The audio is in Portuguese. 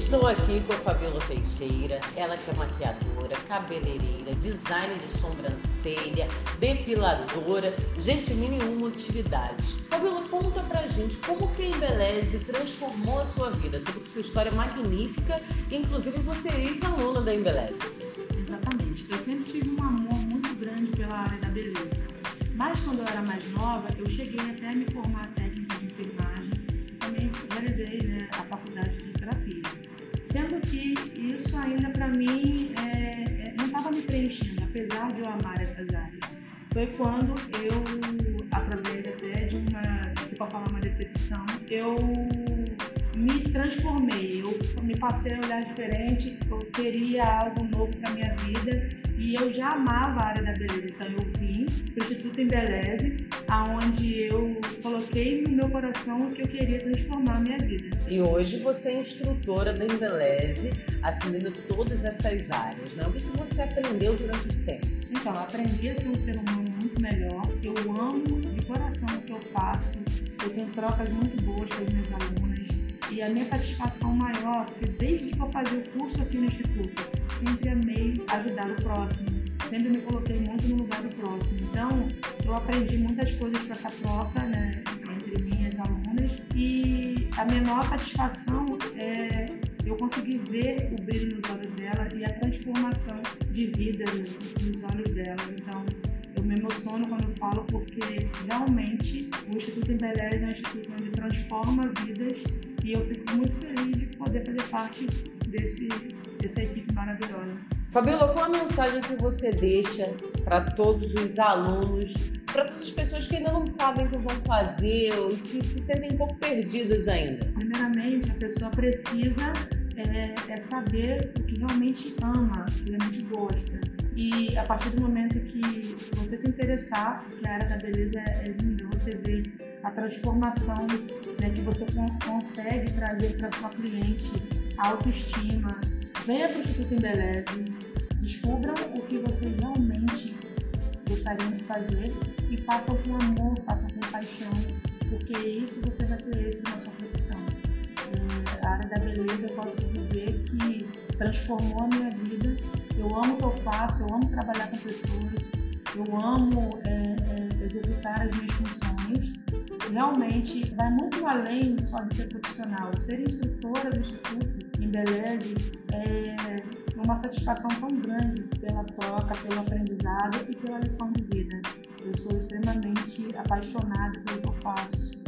Estou aqui com a Fabiola Teixeira, ela que é maquiadora, cabeleireira, design de sobrancelha, depiladora, gente, mil e uma utilidades. Fabiola, conta pra gente como que a Embeleze transformou a sua vida. Sobre sua história é magnífica, inclusive você é ex-aluna da Embeleze. Exatamente. Eu sempre tive um amor muito grande pela área da beleza. Mas quando eu era mais nova, eu cheguei até a me formar técnica de enfermagem também realizei né, a. Sendo que isso ainda para mim é, é, não estava me preenchendo, apesar de eu amar essas áreas. Foi quando eu, através até de uma, desculpa falar uma decepção, eu me transformei, eu me passei a olhar diferente, eu queria algo novo para minha vida e eu já amava a área da beleza, então eu vim para o Instituto Embeleze, aonde eu meu coração que eu queria transformar a minha vida. E hoje você é instrutora da assumindo todas essas áreas, né? O que você aprendeu durante esse tempo? Então, aprendi a ser um ser humano muito melhor, eu amo de coração o que eu faço, eu tenho trocas muito boas com as minhas alunas, e a minha satisfação maior, porque desde que eu fazia o curso aqui no Instituto, sempre amei ajudar o próximo, sempre me coloquei muito no lugar do próximo. Então, eu aprendi muitas coisas com essa troca, né, e a maior satisfação é eu conseguir ver o brilho nos olhos dela e a transformação de vida nos olhos delas. Então, eu me emociono quando eu falo porque realmente o Instituto Embeleze é um instituto onde transforma vidas e eu fico muito feliz de poder fazer parte desse, dessa equipe maravilhosa. Fabiola, qual a mensagem que você deixa para todos os alunos, para todas as pessoas que ainda não sabem o que vão fazer ou que se sentem um pouco perdidas ainda? Primeiramente, a pessoa precisa é, é saber o que realmente ama, o que realmente gosta. E a partir do momento que você se interessar, que a área da beleza é linda, você vê a transformação né, que você consegue trazer para sua cliente, a autoestima. Venha para o Instituto Embeleze, descubram o que vocês realmente gostariam de fazer e façam com amor, façam com paixão, porque isso você vai ter êxito na sua profissão. É, a área da beleza, eu posso dizer que transformou a minha vida. Eu amo o que eu faço, eu amo trabalhar com pessoas, eu amo é, é, executar as minhas funções. Realmente vai muito além só de ser profissional. Ser instrutora do Instituto em Beleze é uma satisfação tão grande pela troca, pelo aprendizado e pela lição de vida. Eu sou extremamente apaixonada pelo que eu faço.